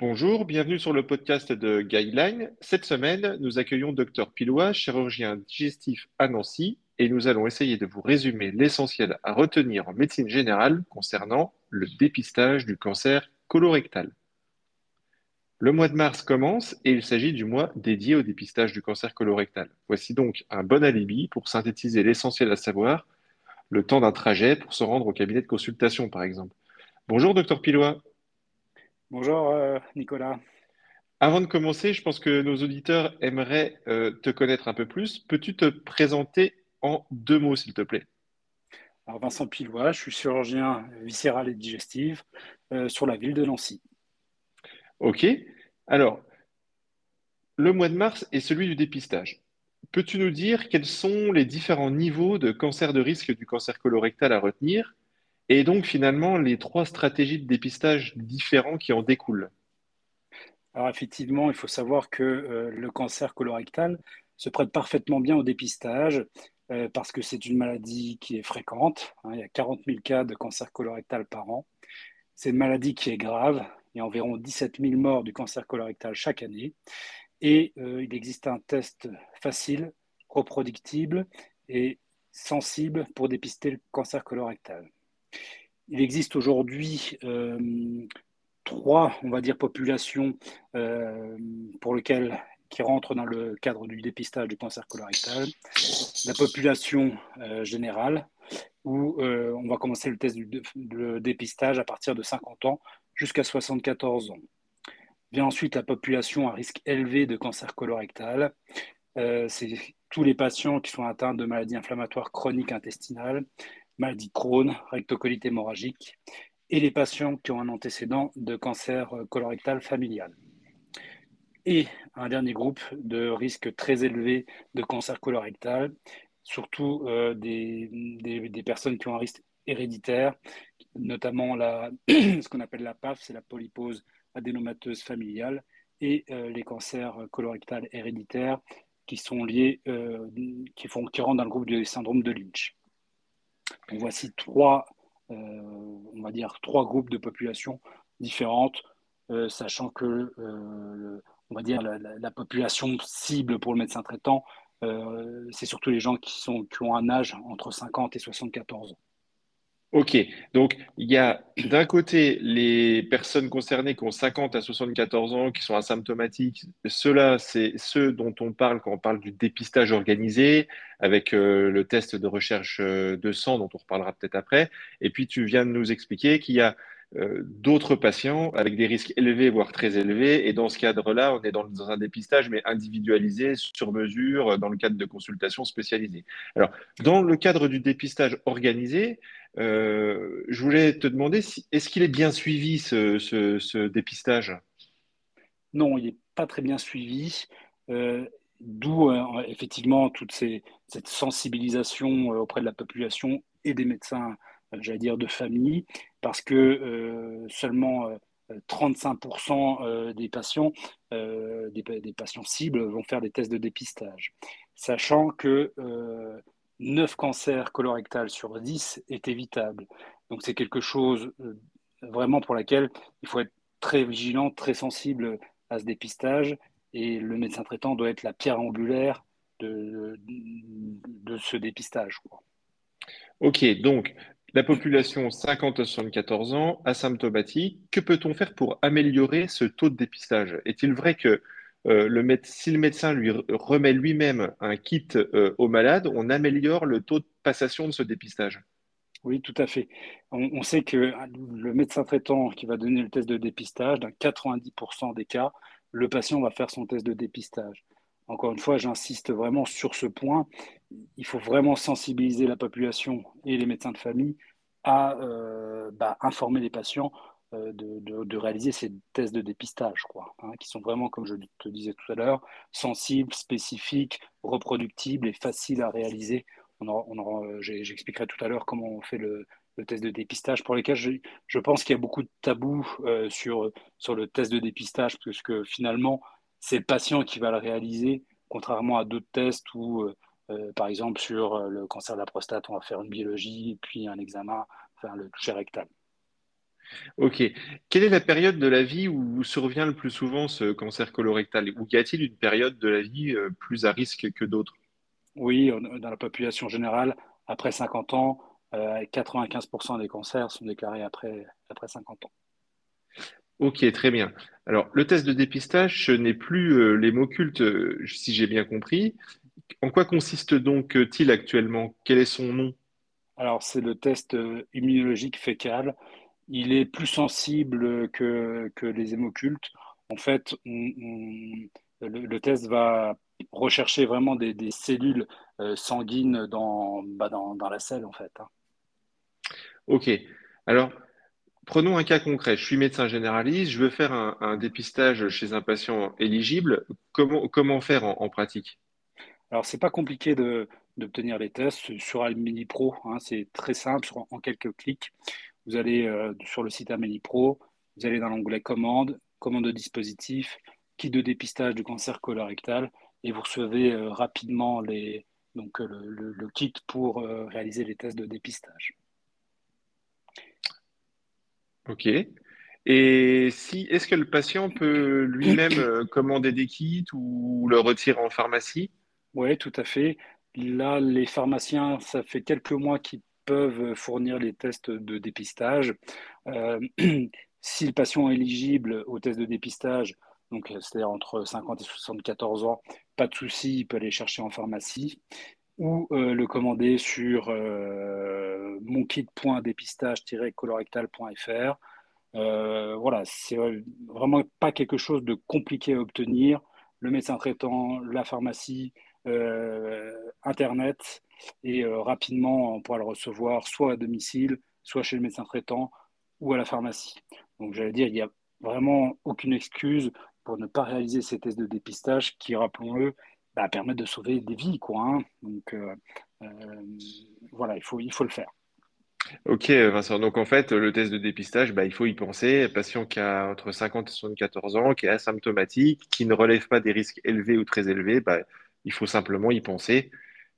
Bonjour, bienvenue sur le podcast de Guideline. Cette semaine, nous accueillons Dr Pilois, chirurgien digestif à Nancy, et nous allons essayer de vous résumer l'essentiel à retenir en médecine générale concernant le dépistage du cancer colorectal. Le mois de mars commence et il s'agit du mois dédié au dépistage du cancer colorectal. Voici donc un bon alibi pour synthétiser l'essentiel à savoir, le temps d'un trajet pour se rendre au cabinet de consultation par exemple. Bonjour docteur Pilois. Bonjour euh, Nicolas. Avant de commencer, je pense que nos auditeurs aimeraient euh, te connaître un peu plus. Peux-tu te présenter en deux mots, s'il te plaît? Alors, Vincent Pilois, je suis chirurgien viscéral et digestif euh, sur la ville de Nancy. Ok. Alors, le mois de mars est celui du dépistage. Peux-tu nous dire quels sont les différents niveaux de cancer de risque du cancer colorectal à retenir et donc finalement les trois stratégies de dépistage différents qui en découlent? Alors effectivement, il faut savoir que euh, le cancer colorectal se prête parfaitement bien au dépistage euh, parce que c'est une maladie qui est fréquente. Hein. il y a 40 000 cas de cancer colorectal par an. C'est une maladie qui est grave. Il y a environ 17 000 morts du cancer colorectal chaque année. Et euh, il existe un test facile, reproductible et sensible pour dépister le cancer colorectal. Il existe aujourd'hui euh, trois, on va dire, populations euh, pour lesquelles qui rentrent dans le cadre du dépistage du cancer colorectal. La population générale, où on va commencer le test du dépistage à partir de 50 ans jusqu'à 74 ans. Vient ensuite la population à risque élevé de cancer colorectal. C'est tous les patients qui sont atteints de maladies inflammatoires chroniques intestinales, maladie Crohn, rectocolite hémorragique, et les patients qui ont un antécédent de cancer colorectal familial. Et un dernier groupe de risque très élevé de cancer colorectal, surtout euh, des, des, personnes qui ont un risque héréditaire, notamment la, ce qu'on appelle la PAF, c'est la polypose adénomateuse familiale, et euh, les cancers colorectals héréditaires qui sont liés, euh, qui, font, qui rentrent dans le groupe du syndrome de Lynch voici trois, euh, on trois groupes de population différentes, sachant que, on va dire, la, population cible pour le médecin traitant, c'est surtout les gens qui, sont, qui ont un âge entre 50 et 74 ans. Ok, donc il y a d'un côté les personnes concernées qui ont 50 à 74 ans, qui sont asymptomatiques. Ceux-là, c'est ceux dont on parle quand on parle du dépistage organisé, avec euh, le test de recherche euh, de sang dont on reparlera peut-être après. Et puis tu viens de nous expliquer qu'il y a euh, d'autres patients avec des risques élevés, voire très élevés. Et dans ce cadre-là, on est dans, un dépistage, mais individualisé, sur mesure, dans le cadre de consultations spécialisées. Alors, dans le cadre du dépistage organisé, euh, je voulais te demander, est-ce qu'il est bien suivi, ce, dépistage? Non, il n'est pas très bien suivi. Euh, d'où effectivement toute cette sensibilisation auprès de la population et des médecins j'allais dire, de famille, parce que euh, seulement 35% euh, euh, des patients, des, patients cibles vont faire des tests de dépistage, sachant que 9 cancers colorectals sur 10 est évitable. Donc c'est quelque chose vraiment pour laquelle il faut être très vigilant, très sensible à ce dépistage, et le médecin traitant doit être la pierre angulaire de, de, ce dépistage. Ok, donc la population 50 à 74 ans, asymptomatique, que peut-on faire pour améliorer ce taux de dépistage? Est-il vrai que euh, le si le médecin lui remet lui-même un kit euh, au malade, on améliore le taux de passation de ce dépistage? Oui, tout à fait. On, sait que le médecin traitant qui va donner le test de dépistage, dans 90% des cas, le patient va faire son test de dépistage. Encore une fois, j'insiste vraiment sur ce point. Il faut vraiment sensibiliser la population et les médecins de famille à euh, bah, informer les patients euh, de, réaliser ces tests de dépistage, quoi, hein, qui sont vraiment, comme je te disais tout à l'heure, sensibles, spécifiques, reproductibles et faciles à réaliser. J'expliquerai tout à l'heure comment on fait le, test de dépistage, pour lesquels je, pense qu'il y a beaucoup de tabous euh, sur, sur le test de dépistage, parce que finalement, c'est le patient qui va le réaliser, contrairement à d'autres tests où euh, par exemple, sur le cancer de la prostate, on va faire une biologie, puis un examen, faire le toucher rectal. Ok. Quelle est la période de la vie où survient le plus souvent ce cancer colorectal? Ou y a-t-il une période de la vie euh, plus à risque que d'autres? Oui, dans la population générale, après 50 ans, 95% euh, des cancers sont déclarés après, après 50 ans. Ok, très bien. Alors, le test de dépistage, ce n'est plus euh, les mots cultes, si j'ai bien compris. En quoi consiste donc-t-il actuellement? Quel est son nom? Alors, c'est le test immunologique fécal il est plus sensible que, que les hémocultes. En fait, le, test va rechercher vraiment des, cellules euh, sanguines dans, bah, dans, dans, la selle, en fait. Hein. Ok. Alors, prenons un cas concret. Je suis médecin généraliste, je veux faire un, dépistage chez un patient éligible. Comment, comment faire en, pratique? Alors, c'est pas compliqué d'obtenir les tests sur Almini Pro. Hein. c'est très simple, en quelques clics. Vous allez euh, sur le site Amélie Pro, vous allez dans l'onglet Commande, commande de dispositif, kit de dépistage du cancer colorectal, et vous recevez euh, rapidement les, donc, euh, le, kit pour réaliser les tests de dépistage. Ok. Et si, est-ce que le patient peut lui-même commander des kits ou le retirer en pharmacie? Oui, tout à fait. Là, les pharmaciens, ça fait quelques mois qu'ils peuvent fournir les tests de dépistage. Euh, si le patient est éligible aux tests de dépistage, donc c'est-à-dire entre 50 et 74 ans, pas de souci, il peut aller chercher en pharmacie ou euh, le commander sur euh, monkit.dépistage-colorectal.fr. Euh, voilà, c'est vraiment pas quelque chose de compliqué à obtenir. Le médecin traitant, la pharmacie, Internet, et euh, rapidement, on pourra le recevoir soit à domicile, soit chez le médecin traitant ou à la pharmacie. Donc, j'allais dire, il n'y a vraiment aucune excuse pour ne pas réaliser ces tests de dépistage qui, rappelons-le, bah, permettent de sauver des vies. Quoi, hein. Donc, euh, euh, voilà, il faut, il faut le faire. Ok, Vincent. Donc, en fait, le test de dépistage, bah, il faut y penser. Un patient qui a entre 50 et 74 ans, qui est asymptomatique, qui ne relève pas des risques élevés ou très élevés, bah, il faut simplement y penser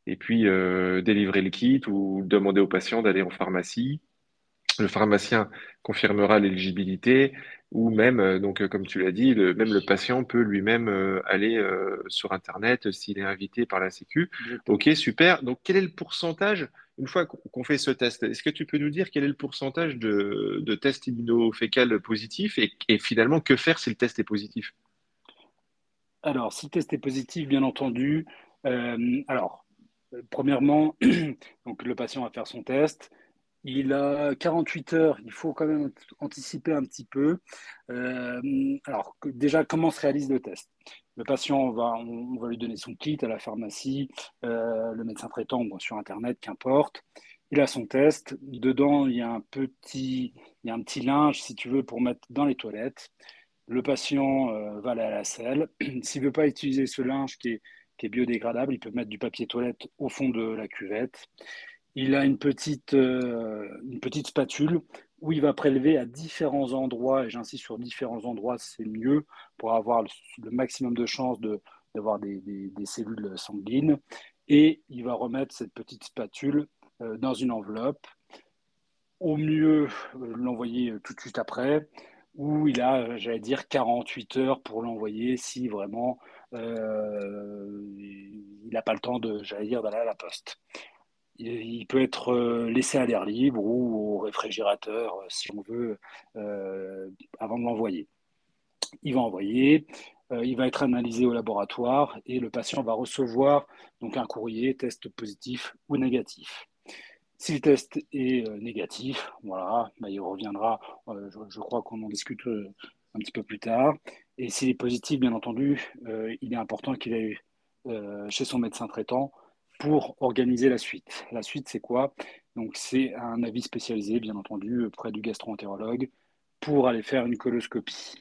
et puis euh, délivrer le kit ou demander au patient d'aller en pharmacie. Le pharmacien confirmera l'éligibilité ou même, euh, donc euh, comme tu l'as dit, le, même le patient peut lui-même aller sur Internet s'il est invité par la Sécu. Ok, super. Donc quel est le pourcentage, une fois qu'on fait ce test, est-ce que tu peux nous dire quel est le pourcentage de, de tests immunofécales positifs et, et finalement que faire si le test est positif? Alors, si le test est positif, bien entendu, alors, premièrement, donc le patient va faire son test. Il a 48 heures, il faut quand même anticiper un petit peu. Euh, alors, déjà, comment se réalise le test? Le patient, va, on, va lui donner son kit à la pharmacie, euh, le médecin traitant ou sur Internet, qu'importe. Il a son test. Dedans, il y, a un petit, il y a un petit linge, si tu veux, pour mettre dans les toilettes. Le patient euh, va aller à la selle. S'il ne veut pas utiliser ce linge qui est biodégradable. Il peut mettre du papier toilette au fond de la cuvette. Il a une petite, euh, une petite spatule où il va prélever à différents endroits, et j'insiste sur différents endroits, c'est mieux pour avoir le, maximum de chances d'avoir des, des, cellules sanguines. Et il va remettre cette petite spatule euh, dans une enveloppe. Au mieux, l'envoyer tout de suite après, ou il a, j'allais dire, 48 heures pour l'envoyer si vraiment euh, il n'a pas le temps de, j'allais dire, d'aller à la poste. Il, peut être euh, laissé à l'air libre ou au réfrigérateur, euh, si on veut, avant de l'envoyer. Il va envoyer, il va être analysé au laboratoire et le patient va recevoir donc un courrier test positif ou négatif. Si le test est négatif, voilà, bah, il reviendra. je, je, crois qu'on en discute un petit peu plus tard. Et s'il est positif, bien entendu, euh, il est important qu'il euh, chez son médecin traitant pour organiser la suite. La suite, c'est quoi? Donc, c'est un avis spécialisé, bien entendu, près du gastro-entérologue pour aller faire une coloscopie.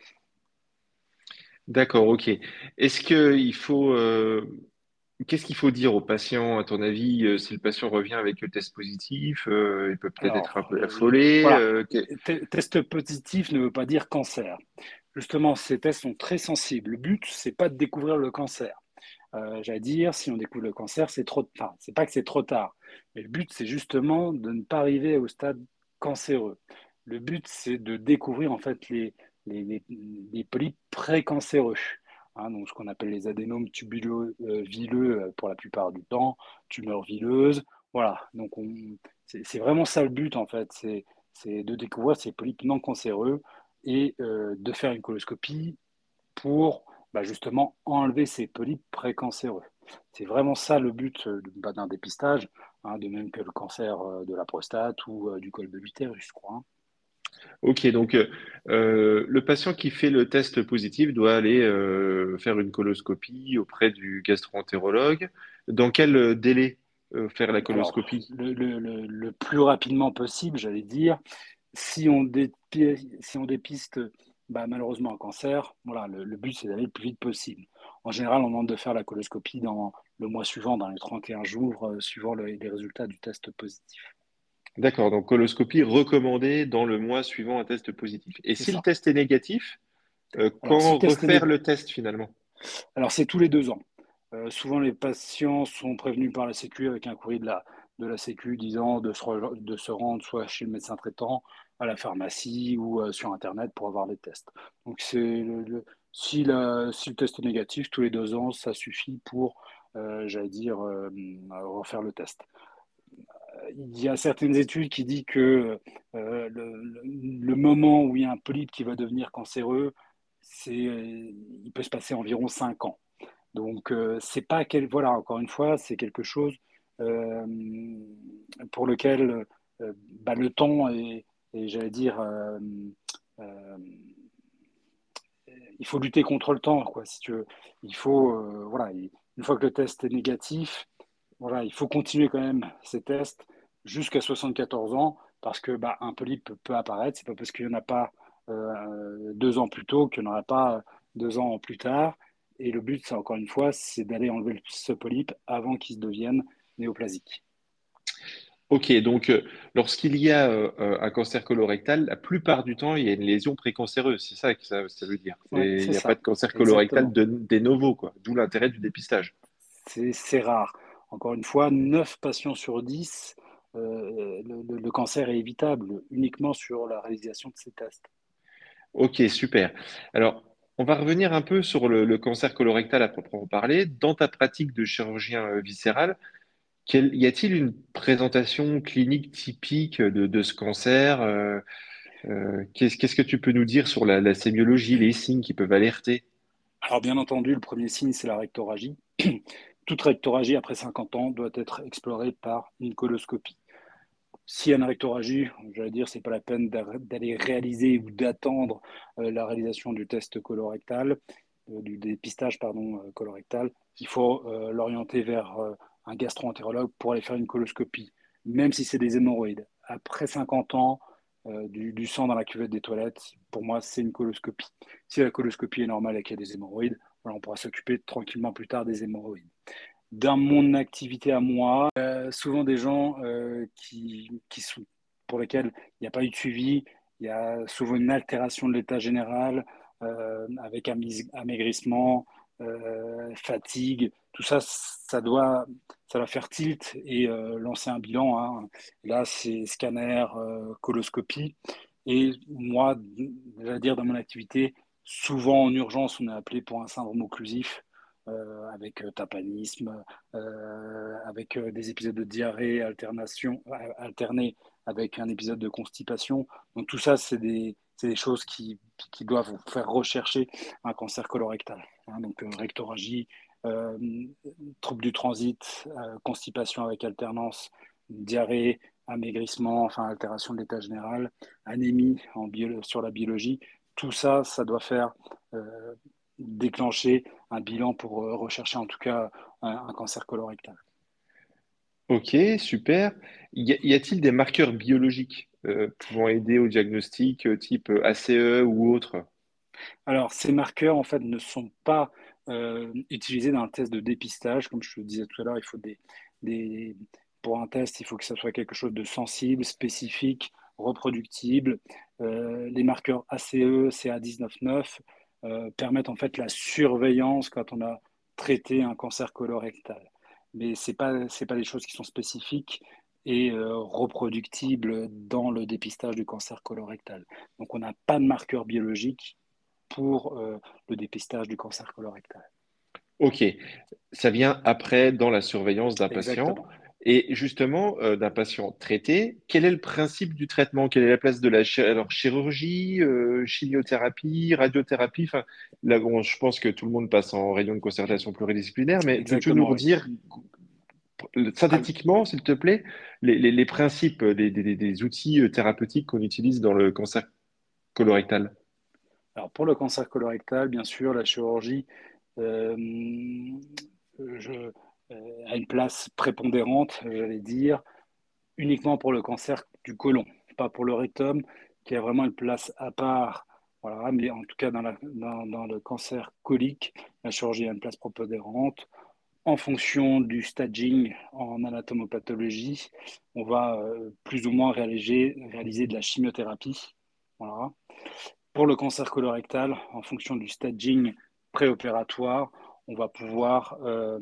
D'accord, ok. Est-ce qu'il faut euh, Qu'est-ce qu'il faut dire au patient, à ton avis, si le patient revient avec le test positif Il peut peut-être être un peu affolé. Test positif ne veut pas dire cancer justement, ces tests sont très sensibles. Le but, c'est pas de découvrir le cancer. j'allais dire, si on découvre le cancer, c'est trop, enfin, c'est pas que c'est trop tard, mais le but, c'est justement de ne pas arriver au stade cancéreux. Le but, c'est de découvrir en fait les, les, les, polypes précancéreux. Hein, donc ce qu'on appelle les adénomes tubuleux euh, vileux euh, pour la plupart du temps, tumeurs vileuses. Voilà, donc c'est vraiment ça le but en fait, c'est de découvrir ces polypes non cancéreux et euh, de faire une coloscopie pour bah, justement enlever ces polypes précancéreux. C'est vraiment ça le but bah, d'un dépistage, hein, de même que le cancer de la prostate ou du col de l'utérus, je crois. Ok, donc euh, le patient qui fait le test positif doit aller euh, faire une coloscopie auprès du gastro-entérologue. Dans quel délai euh, faire la coloscopie? le, plus rapidement possible, j'allais dire. Si on, dépiste, si on dépiste bah, malheureusement un cancer, voilà, le, but c'est d'aller le plus vite possible. En général, on demande de faire la coloscopie dans le mois suivant, dans les 31 jours, suivant les résultats du test positif. D'accord, donc coloscopie recommandée dans le mois suivant un test positif. Et si le test est négatif, euh, quand refaire le test finalement? Alors c'est tous les deux ans. Euh, souvent les patients sont prévenus par la Sécu avec un courrier de la, de la Sécu disant de se, de se rendre soit chez le médecin traitant, à la pharmacie ou euh, sur Internet pour avoir les tests. Donc c'est le, si, la, si, le test est négatif, tous les deux ans, ça suffit pour, j'allais dire, refaire le test il y a certaines études qui disent que euh, le, moment où il y a un polype qui va devenir cancéreux, c'est, euh, il peut se passer environ 5 ans. Donc, euh, c'est pas quel, voilà, encore une fois, c'est quelque chose pour lequel bah, le temps est, j'allais dire, il faut lutter contre le temps, quoi. Il faut, voilà, une fois que le test est négatif, voilà, il faut continuer quand même ces tests jusqu'à 74 ans parce que bah, un polype peut apparaître. C'est pas parce qu'il n'y en a pas euh, deux ans plus tôt qu'il n'y en aura pas deux ans plus tard. Et le but, c'est encore une fois, c'est d'aller enlever ce polype avant qu'il devienne néoplasique. Ok, donc euh, lorsqu'il y a euh, un cancer colorectal, la plupart du temps, il y a une lésion précancéreuse. C'est ça que ça, veut dire. il n'y a pas de cancer colorectal de, des novos, d'où l'intérêt du dépistage. C'est rare. Encore une fois, 9 patients sur 10, euh, le, cancer est évitable uniquement sur la réalisation de ces tests. Ok, super. Alors, on va revenir un peu sur le, cancer colorectal à proprement parler. Dans ta pratique de chirurgien euh, viscéral, y a-t-il une présentation clinique typique de, ce cancer euh, Qu'est-ce que tu peux nous dire sur la, la sémiologie, les signes qui peuvent alerter? Alors, bien entendu, le premier signe, c'est la rectoragie. Toute rectoragie après 50 ans doit être explorée par une coloscopie. S'il y a une rectoragie, j'allais dire, c'est pas la peine d'aller réaliser ou d'attendre euh, la réalisation du test colorectal, euh, du dépistage pardon, euh, colorectal. Il faut l'orienter vers un gastro-entérologue pour aller faire une coloscopie, même si c'est des hémorroïdes. Après 50 ans, du, sang dans la cuvette des toilettes, pour moi, c'est une coloscopie. Si la coloscopie est normale et qu'il y a des hémorroïdes, on pourra s'occuper tranquillement plus tard des hémorroïdes. Dans mon activité à moi, euh, souvent des gens euh, qui, sont, pour lesquels il n'y a pas eu de suivi, il y a souvent une altération de l'état général euh, avec amaigrissement, fatigue, tout ça, ça doit, ça doit faire tilt et lancer un bilan. Hein. Là, c'est scanner, coloscopie. Et moi, à dire dans mon activité, Souvent en urgence, on est appelé pour un syndrome occlusif euh, avec euh, tapanisme, euh, avec des épisodes de diarrhée, alternation, alternés avec un épisode de constipation. Donc tout ça, c'est des, des, choses qui, qui, doivent vous faire rechercher un cancer colorectal. Hein. donc rectoragie, trouble du transit, constipation avec alternance, diarrhée, amaigrissement, enfin altération de l'état général, anémie en sur la biologie tout ça, ça doit faire euh, déclencher un bilan pour euh, rechercher en tout cas un, cancer colorectal. Ok, super. Y a-t-il des marqueurs biologiques euh, pouvant aider au diagnostic type ACE ou autre? Alors, ces marqueurs, en fait, ne sont pas utilisés dans un test de dépistage. Comme je te disais tout à l'heure, il faut des, pour un test, il faut que ça soit quelque chose de sensible, spécifique, reproductible. Euh, les marqueurs ACE, CA199 euh, permettent en fait la surveillance quand on a traiter un cancer colorectal. Mais ce n'est pas, pas des choses qui sont spécifiques et reproductibles dans le dépistage du cancer colorectal. Donc on n'a pas de marqueur biologique pour le dépistage du cancer colorectal. Ok, ça vient après dans la surveillance d'un patient. Et justement, euh, d'un patient traité, quel est le principe du traitement? Quelle est la place de la chirurgie, euh, chimiothérapie, radiothérapie? Enfin, là, Je pense que tout le monde passe en réunion de concertation pluridisciplinaire, mais peux-tu nous redire synthétiquement, s'il te plaît, les, principes des, outils euh, thérapeutiques qu'on utilise dans le cancer colorectal? Alors pour le cancer colorectal, bien sûr, la chirurgie, je a une place prépondérante, j'allais dire, uniquement pour le cancer du côlon, pas pour le rectum, qui a vraiment une place à part. Voilà, mais en tout cas, dans, le cancer colique, la chirurgie a une place prépondérante. En fonction du staging en anatomopathologie, on va euh, plus ou moins réaliser, de la chimiothérapie. Voilà. Pour le cancer colorectal, en fonction du staging préopératoire, on va pouvoir euh,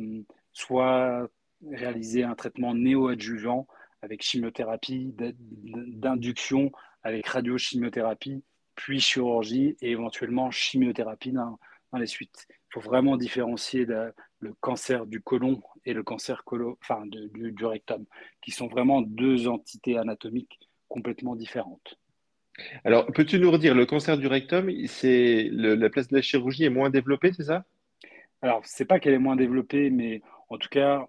soit réaliser un traitement néoadjuvant avec chimiothérapie d'induction, avec radiochimiothérapie, puis chirurgie et éventuellement chimiothérapie dans, les suites. Il faut vraiment différencier le cancer du côlon et le cancer enfin, du, du, rectum, qui sont vraiment deux entités anatomiques complètement différentes. Alors, peux-tu nous redire, le cancer du rectum, c'est la place de la chirurgie est moins développée, c'est ça? Alors, c'est pas qu'elle est moins développée, mais en tout cas,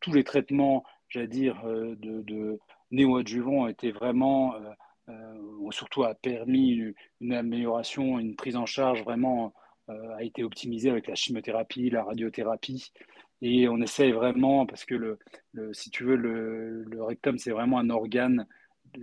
tous les traitements, j'allais dire, euh, de, néoadjuvants ont été vraiment, euh, euh, surtout a permis une, amélioration, une prise en charge vraiment a été optimisée avec la chimiothérapie, la radiothérapie. Et on essaye vraiment, parce que le, si tu veux, le, le rectum, c'est vraiment un organe,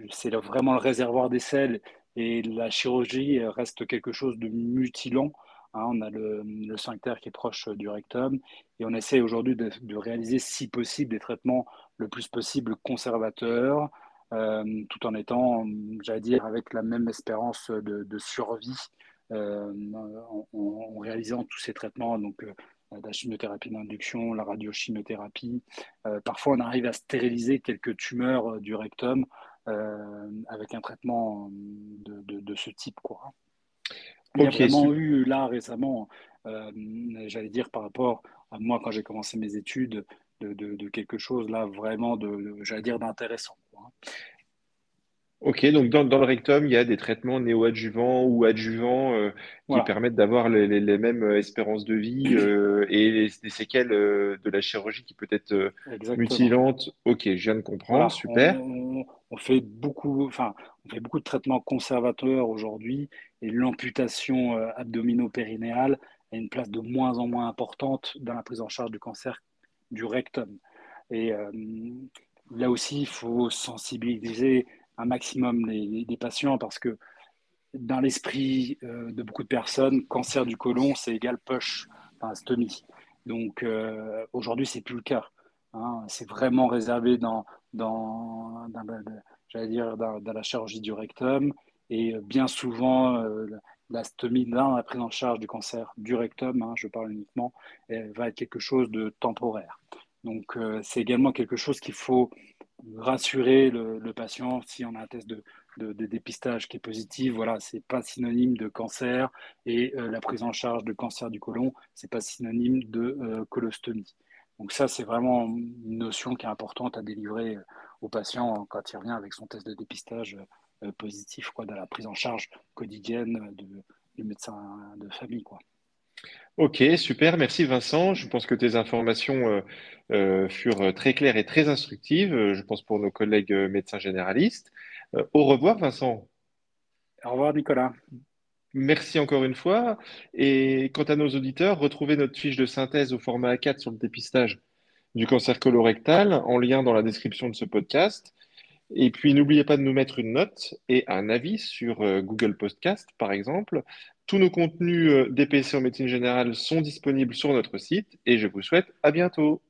c'est vraiment le réservoir des selles. Et la chirurgie reste quelque chose de mutilant Hein, on a le, sphincter qui est proche du rectum et on essaie aujourd'hui de, réaliser, si possible, des traitements le plus possible conservateurs, euh, tout en étant, j'allais dire, avec la même espérance de, survie euh, en, réalisant tous ces traitements. Donc, euh, la chimiothérapie d'induction, la radiochimiothérapie. parfois, on arrive à stériliser quelques tumeurs du rectum avec un traitement de, de ce type. Quoi. Il y a vraiment eu là récemment, euh, j'allais dire par rapport à moi quand j'ai commencé mes études, de, quelque chose là vraiment de, j'allais dire d'intéressant. Ok, donc dans, le rectum, il y a des traitements néoadjuvants ou adjuvants euh, qui permettent d'avoir les, mêmes euh, espérances de vie et des séquelles de la chirurgie qui peut être mutilante. Ok, je viens de comprendre, super. On, fait beaucoup, enfin, on fait beaucoup de traitements conservateurs aujourd'hui et l'amputation euh, abdomino-périnéale a une place de moins en moins importante dans la prise en charge du cancer du rectum. Et euh, là aussi, il faut sensibiliser un maximum les, patients parce que dans l'esprit euh, de beaucoup de personnes, cancer du côlon, c'est égal push, enfin stomie. Donc aujourd'hui, c'est plus le cas. Hein. C'est vraiment réservé dans, dans, dans, la chirurgie du rectum. Et euh, bien souvent, euh, la stomie dans la prise en charge du cancer du rectum, hein, je parle uniquement, va être quelque chose de temporaire. Donc, euh, c'est également quelque chose qu'il faut rassurer le, patient si on a un test de, dépistage qui est positif. Voilà, c'est pas synonyme de cancer et la prise en charge de cancer du côlon, c'est pas synonyme de colostomie. Donc ça, c'est vraiment une notion qui est importante à délivrer au patient quand il revient avec son test de dépistage positif quoi, dans la prise en charge quotidienne de, du médecin de famille. Quoi. Ok, super, merci Vincent. Je pense que tes informations euh, euh, furent très claires et très instructives, je pense pour nos collègues médecins généralistes. au revoir Vincent. Au revoir Nicolas. Merci encore une fois. Et quant à nos auditeurs, retrouvez notre fiche de synthèse au format A4 sur le dépistage du cancer colorectal en lien dans la description de ce podcast. Et puis, n'oubliez pas de nous mettre une note et un avis sur euh, Google Podcast, par exemple. Tous nos contenus euh, DPC en médecine générale sont disponibles sur notre site et je vous souhaite à bientôt.